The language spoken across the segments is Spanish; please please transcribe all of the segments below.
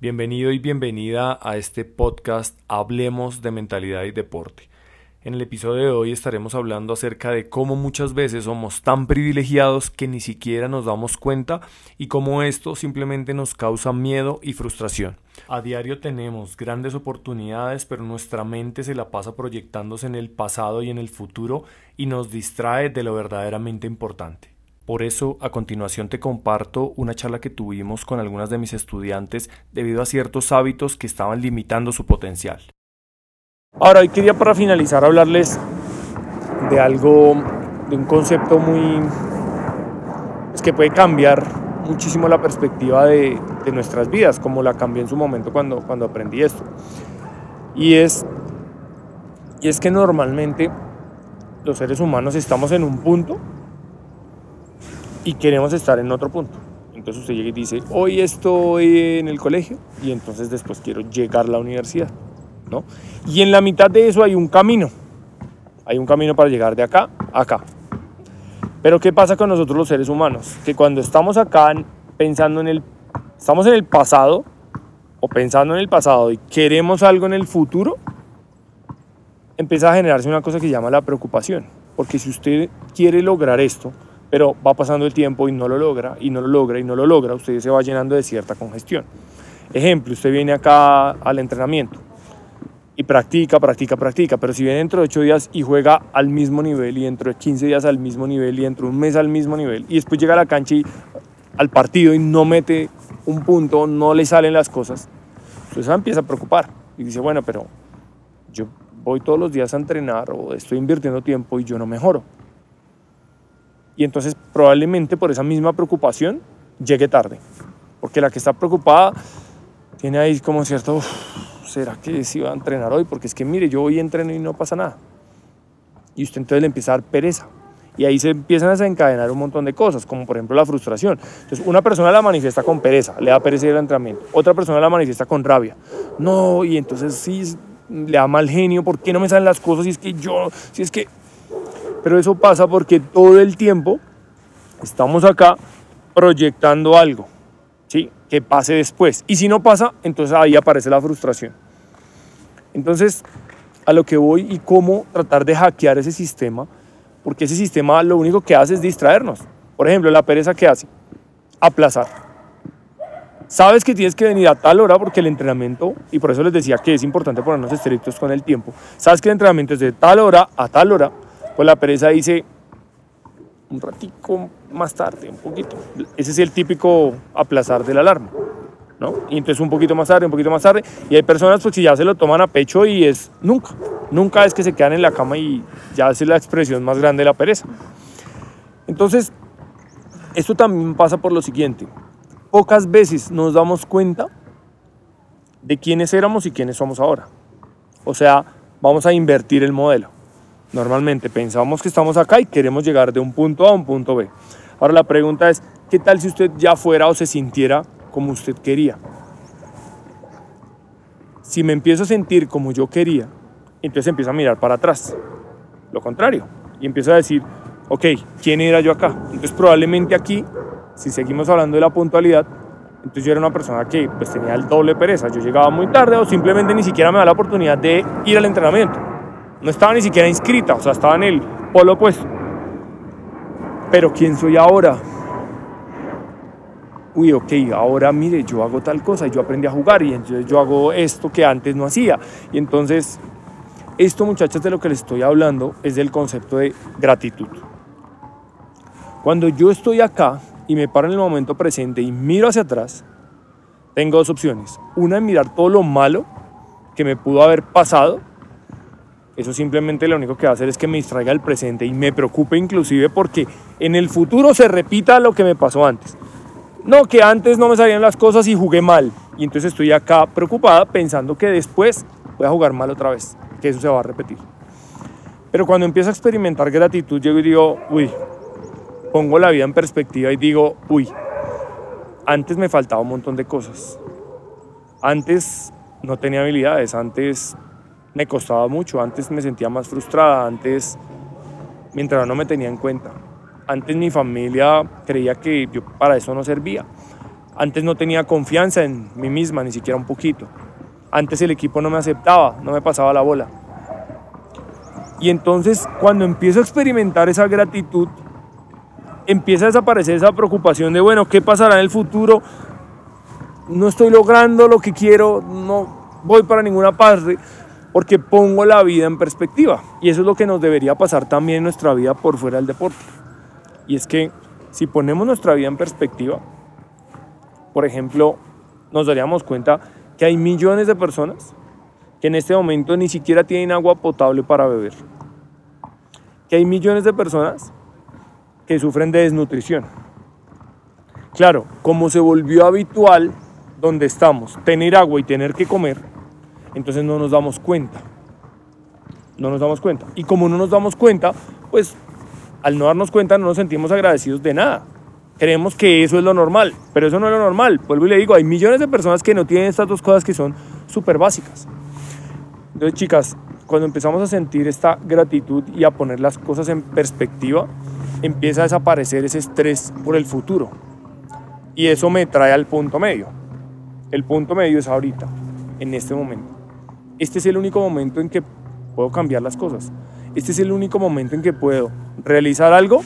Bienvenido y bienvenida a este podcast Hablemos de Mentalidad y Deporte. En el episodio de hoy estaremos hablando acerca de cómo muchas veces somos tan privilegiados que ni siquiera nos damos cuenta y cómo esto simplemente nos causa miedo y frustración. A diario tenemos grandes oportunidades, pero nuestra mente se la pasa proyectándose en el pasado y en el futuro y nos distrae de lo verdaderamente importante. Por eso, a continuación te comparto una charla que tuvimos con algunas de mis estudiantes debido a ciertos hábitos que estaban limitando su potencial. Ahora, hoy quería para finalizar hablarles de algo, de un concepto muy... Es pues, que puede cambiar muchísimo la perspectiva de, nuestras vidas, como la cambié en su momento cuando, cuando aprendí esto. Y es, y es que normalmente los seres humanos estamos en un punto y queremos estar en otro punto. Entonces usted llega y dice, hoy estoy en el colegio y entonces después quiero llegar a la universidad. ¿no? Y en la mitad de eso hay un camino. Hay un camino para llegar de acá a acá. Pero ¿qué pasa con nosotros los seres humanos? Que cuando estamos acá pensando en el... Estamos en el pasado o pensando en el pasado y queremos algo en el futuro, empieza a generarse una cosa que se llama la preocupación. Porque si usted quiere lograr esto, pero va pasando el tiempo y no lo logra, y no lo logra, y no lo logra, usted se va llenando de cierta congestión. Ejemplo, usted viene acá al entrenamiento y practica, practica, practica, pero si viene dentro de 8 días y juega al mismo nivel, y dentro de 15 días al mismo nivel, y dentro de un mes al mismo nivel, y después llega a la cancha y al partido y no mete un punto, no le salen las cosas, entonces se empieza a preocupar y dice, bueno, pero yo voy todos los días a entrenar o estoy invirtiendo tiempo y yo no mejoro y entonces probablemente por esa misma preocupación llegue tarde. Porque la que está preocupada tiene ahí como cierto, ¿será que sí va a entrenar hoy? Porque es que mire, yo hoy entreno y no pasa nada. Y usted entonces le empieza a dar pereza. Y ahí se empiezan a desencadenar un montón de cosas, como por ejemplo la frustración. Entonces, una persona la manifiesta con pereza, le da pereza ir al entrenamiento. Otra persona la manifiesta con rabia. No, y entonces sí le da mal genio, ¿por qué no me salen las cosas? Si es que yo, si es que pero eso pasa porque todo el tiempo estamos acá proyectando algo, ¿sí? Que pase después. Y si no pasa, entonces ahí aparece la frustración. Entonces, a lo que voy y cómo tratar de hackear ese sistema, porque ese sistema lo único que hace es distraernos. Por ejemplo, la pereza que hace, aplazar. Sabes que tienes que venir a tal hora porque el entrenamiento, y por eso les decía que es importante ponernos estrictos con el tiempo, sabes que el entrenamiento es de tal hora a tal hora, pues la pereza dice un ratico más tarde, un poquito. Ese es el típico aplazar de la alarma, ¿no? Y entonces un poquito más tarde, un poquito más tarde. Y hay personas pues que ya se lo toman a pecho y es nunca. Nunca es que se quedan en la cama y ya es la expresión más grande de la pereza. Entonces, esto también pasa por lo siguiente. Pocas veces nos damos cuenta de quiénes éramos y quiénes somos ahora. O sea, vamos a invertir el modelo. Normalmente pensamos que estamos acá y queremos llegar de un punto A a un punto B. Ahora la pregunta es, ¿qué tal si usted ya fuera o se sintiera como usted quería? Si me empiezo a sentir como yo quería, entonces empiezo a mirar para atrás. Lo contrario. Y empiezo a decir, ok, ¿quién era yo acá? Entonces probablemente aquí, si seguimos hablando de la puntualidad, entonces yo era una persona que pues tenía el doble pereza. Yo llegaba muy tarde o simplemente ni siquiera me da la oportunidad de ir al entrenamiento. No estaba ni siquiera inscrita, o sea, estaba en el polo opuesto. Pero ¿quién soy ahora? Uy, ok, ahora mire, yo hago tal cosa y yo aprendí a jugar y entonces yo hago esto que antes no hacía. Y entonces, esto muchachos de lo que les estoy hablando es del concepto de gratitud. Cuando yo estoy acá y me paro en el momento presente y miro hacia atrás, tengo dos opciones. Una es mirar todo lo malo que me pudo haber pasado eso simplemente lo único que va a hacer es que me distraiga el presente y me preocupe inclusive porque en el futuro se repita lo que me pasó antes. No, que antes no me salían las cosas y jugué mal. Y entonces estoy acá preocupada pensando que después voy a jugar mal otra vez, que eso se va a repetir. Pero cuando empiezo a experimentar gratitud, llego y digo, uy, pongo la vida en perspectiva y digo, uy, antes me faltaba un montón de cosas. Antes no tenía habilidades, antes me costaba mucho. Antes me sentía más frustrada, antes mientras no me tenía en cuenta. Antes mi familia creía que yo para eso no servía. Antes no tenía confianza en mí misma, ni siquiera un poquito. Antes el equipo no me aceptaba, no me pasaba la bola. Y entonces cuando empiezo a experimentar esa gratitud, empieza a desaparecer esa preocupación de, bueno, ¿qué pasará en el futuro? No estoy logrando lo que quiero, no voy para ninguna parte, porque pongo la vida en perspectiva. Y eso es lo que nos debería pasar también en nuestra vida por fuera del deporte. Y es que si ponemos nuestra vida en perspectiva, por ejemplo, nos daríamos cuenta que hay millones de personas que en este momento ni siquiera tienen agua potable para beber. Que hay millones de personas que sufren de desnutrición. Claro, como se volvió habitual donde estamos tener agua y tener que comer, entonces no nos damos cuenta. No nos damos cuenta. Y como no nos damos cuenta, pues al no darnos cuenta no nos sentimos agradecidos de nada. Creemos que eso es lo normal, pero eso no es lo normal. Vuelvo y le digo, hay millones de personas que no tienen estas dos cosas que son súper básicas. Entonces, chicas, cuando empezamos a sentir esta gratitud y a poner las cosas en perspectiva, empieza a desaparecer ese estrés por el futuro. Y eso me trae al punto medio. El punto medio es ahorita, en este momento. Este es el único momento en que puedo cambiar las cosas. Este es el único momento en que puedo realizar algo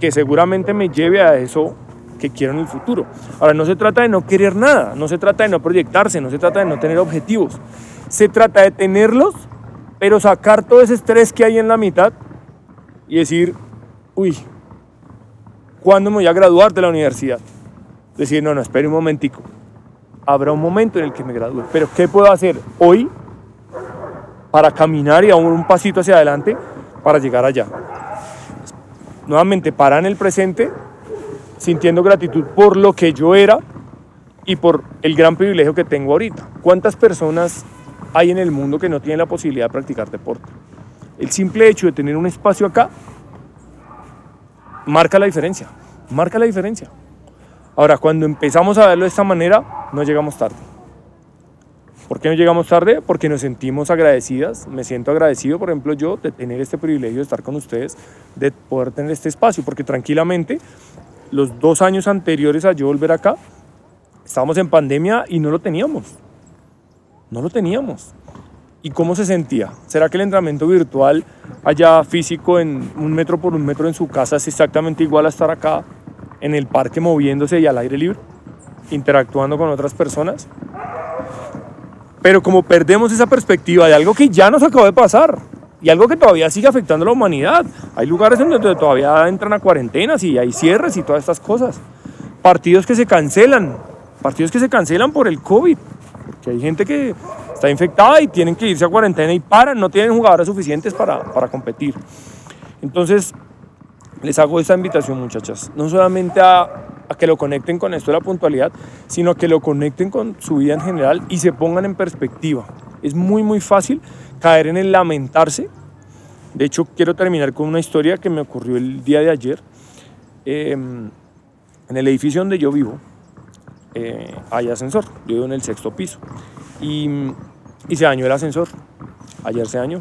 que seguramente me lleve a eso que quiero en el futuro. Ahora, no se trata de no querer nada, no se trata de no proyectarse, no se trata de no tener objetivos. Se trata de tenerlos, pero sacar todo ese estrés que hay en la mitad y decir, uy, ¿cuándo me voy a graduar de la universidad? Decir, no, no, espere un momentico. Habrá un momento en el que me gradúe, pero ¿qué puedo hacer hoy para caminar y aún un pasito hacia adelante para llegar allá? nuevamente para en el presente, sintiendo gratitud por lo que yo era y por el gran privilegio que tengo ahorita. ¿Cuántas personas hay en el mundo que no tienen la posibilidad de practicar deporte? El simple hecho de tener un espacio acá marca la diferencia, marca la diferencia. Ahora, cuando empezamos a verlo de esta manera, no llegamos tarde. ¿Por qué no llegamos tarde? Porque nos sentimos agradecidas. Me siento agradecido, por ejemplo, yo de tener este privilegio de estar con ustedes, de poder tener este espacio, porque tranquilamente los dos años anteriores a yo volver acá, estábamos en pandemia y no lo teníamos. No lo teníamos. ¿Y cómo se sentía? ¿Será que el entrenamiento virtual allá físico en un metro por un metro en su casa es exactamente igual a estar acá en el parque moviéndose y al aire libre, interactuando con otras personas? Pero como perdemos esa perspectiva de algo que ya nos acabó de pasar y algo que todavía sigue afectando a la humanidad, hay lugares donde todavía entran a cuarentenas y hay cierres y todas estas cosas. Partidos que se cancelan, partidos que se cancelan por el COVID, porque hay gente que está infectada y tienen que irse a cuarentena y paran, no tienen jugadores suficientes para, para competir. Entonces, les hago esta invitación, muchachas, no solamente a a que lo conecten con esto de la puntualidad, sino que lo conecten con su vida en general y se pongan en perspectiva. Es muy, muy fácil caer en el lamentarse. De hecho, quiero terminar con una historia que me ocurrió el día de ayer. Em, en el edificio donde yo vivo eh, hay ascensor. Yo vivo en el sexto piso. Y se dañó el ascensor. Ayer se dañó.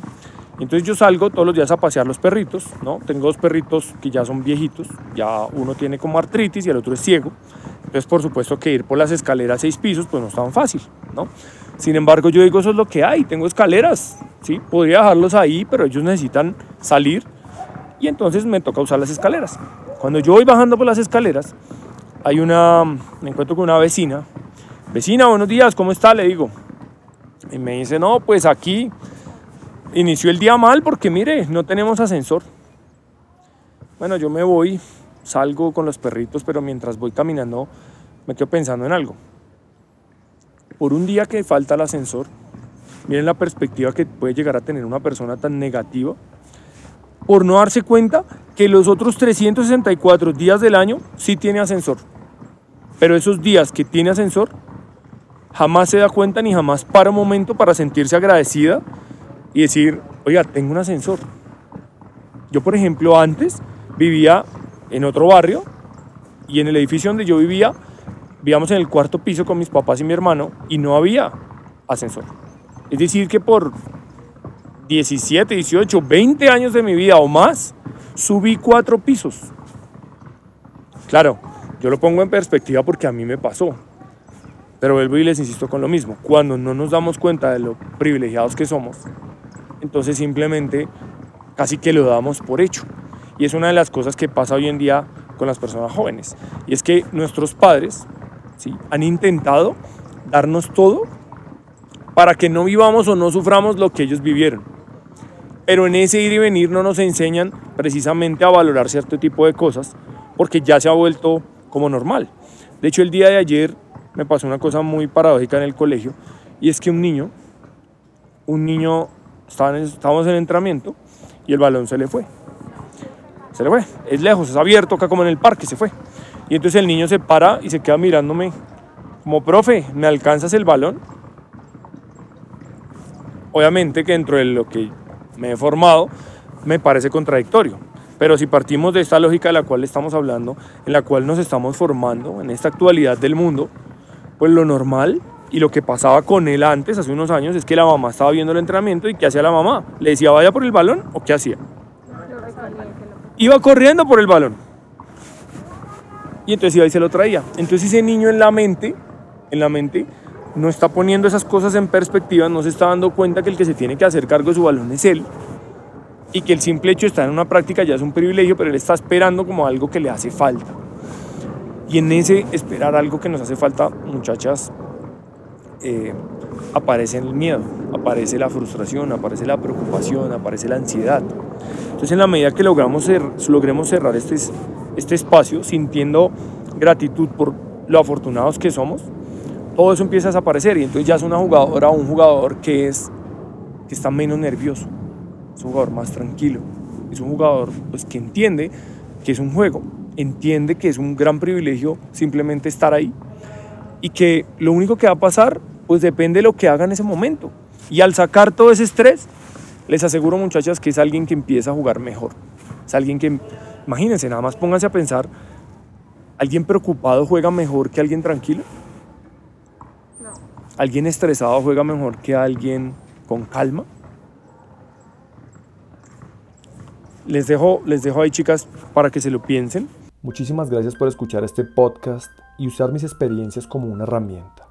Entonces yo salgo todos los días a pasear los perritos, ¿no? Tengo dos perritos que ya son viejitos, ya uno tiene como artritis y el otro es ciego. Entonces por supuesto que ir por las escaleras seis pisos pues no es tan fácil, ¿no? Sin embargo yo digo eso es lo que hay, tengo escaleras, ¿sí? Podría dejarlos ahí, pero ellos necesitan salir y entonces me toca usar las escaleras. Cuando yo voy bajando por las escaleras, hay una, me encuentro con una vecina. Vecina, buenos días, ¿cómo está? Le digo. Y me dice, no, pues aquí inició el día mal porque mire, no tenemos ascensor. Bueno, yo me voy, salgo con los perritos, pero mientras voy caminando me quedo pensando en algo. Por un día que falta el ascensor, miren la perspectiva que puede llegar a tener una persona tan negativa por no darse cuenta que los otros 364 días del año sí tiene ascensor. Pero esos días que tiene ascensor, jamás se da cuenta ni jamás para un momento para sentirse agradecida y decir, oiga, tengo un ascensor. Yo, por ejemplo, antes vivía en otro barrio y en el edificio donde yo vivía, vivíamos en el cuarto piso con mis papás y mi hermano y no había ascensor. Es decir, que por 17, 18, 20 años de mi vida o más, subí cuatro pisos. Claro, yo lo pongo en perspectiva porque a mí me pasó. Pero vuelvo y les insisto con lo mismo, cuando no nos damos cuenta de lo privilegiados que somos, entonces simplemente casi que lo damos por hecho. Y es una de las cosas que pasa hoy en día con las personas jóvenes. Y es que nuestros padres ¿sí? han intentado darnos todo para que no vivamos o no suframos lo que ellos vivieron. Pero en ese ir y venir no nos enseñan precisamente a valorar cierto tipo de cosas porque ya se ha vuelto como normal. De hecho, el día de ayer me pasó una cosa muy paradójica en el colegio y es que un niño, un niño, estábamos en entrenamiento y el balón se le fue. Se le fue, es lejos, es abierto acá como en el parque, se fue. Y entonces el niño se para y se queda mirándome como, profe, ¿me alcanzas el balón? Obviamente que dentro de lo que me he formado me parece contradictorio. Pero si partimos de esta lógica de la cual estamos hablando, en la cual nos estamos formando en esta actualidad del mundo, pues lo normal y lo que pasaba con él antes, hace unos años, es que la mamá estaba viendo el entrenamiento y ¿qué hacía la mamá? ¿Le decía vaya por el balón o qué hacía? Iba corriendo por el balón. Y entonces iba y se lo traía. Entonces ese niño en la mente, en la mente, no está poniendo esas cosas en perspectiva, no se está dando cuenta que el que se tiene que hacer cargo de su balón es él y que el simple hecho de estar en una práctica ya es un privilegio, pero él está esperando como algo que le hace falta. Y en ese esperar algo que nos hace falta, muchachas, eh, aparece el miedo, aparece la frustración, aparece la preocupación, aparece la ansiedad. Entonces en la medida que logramos logremos cerrar este, este espacio sintiendo gratitud por lo afortunados que somos, todo eso empieza a desaparecer y entonces ya es una jugadora o un jugador que, es, que está menos nervioso, es un jugador más tranquilo, es un jugador pues, que entiende que es un juego, entiende que es un gran privilegio simplemente estar ahí y que lo único que va a pasar pues depende de lo que haga en ese momento. Y al sacar todo ese estrés, les aseguro muchachas que es alguien que empieza a jugar mejor. Es alguien que, imagínense, nada más pónganse a pensar, ¿alguien preocupado juega mejor que alguien tranquilo? No. ¿Alguien estresado juega mejor que alguien con calma? Les dejo, les dejo ahí chicas para que se lo piensen. Muchísimas gracias por escuchar este podcast y usar mis experiencias como una herramienta.